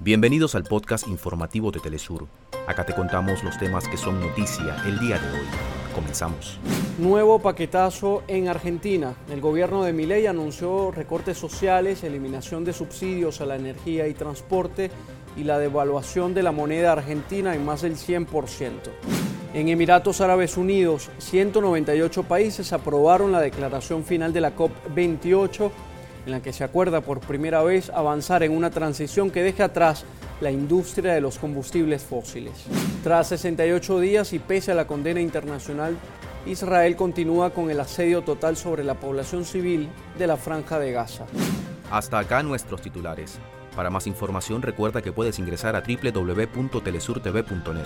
Bienvenidos al podcast informativo de Telesur. Acá te contamos los temas que son noticia el día de hoy. Comenzamos. Nuevo paquetazo en Argentina. El gobierno de Milei anunció recortes sociales, eliminación de subsidios a la energía y transporte y la devaluación de la moneda argentina en más del 100%. En Emiratos Árabes Unidos, 198 países aprobaron la declaración final de la COP28 en la que se acuerda por primera vez avanzar en una transición que deje atrás la industria de los combustibles fósiles. Tras 68 días y pese a la condena internacional, Israel continúa con el asedio total sobre la población civil de la franja de Gaza. Hasta acá nuestros titulares. Para más información recuerda que puedes ingresar a www.telesurtv.net.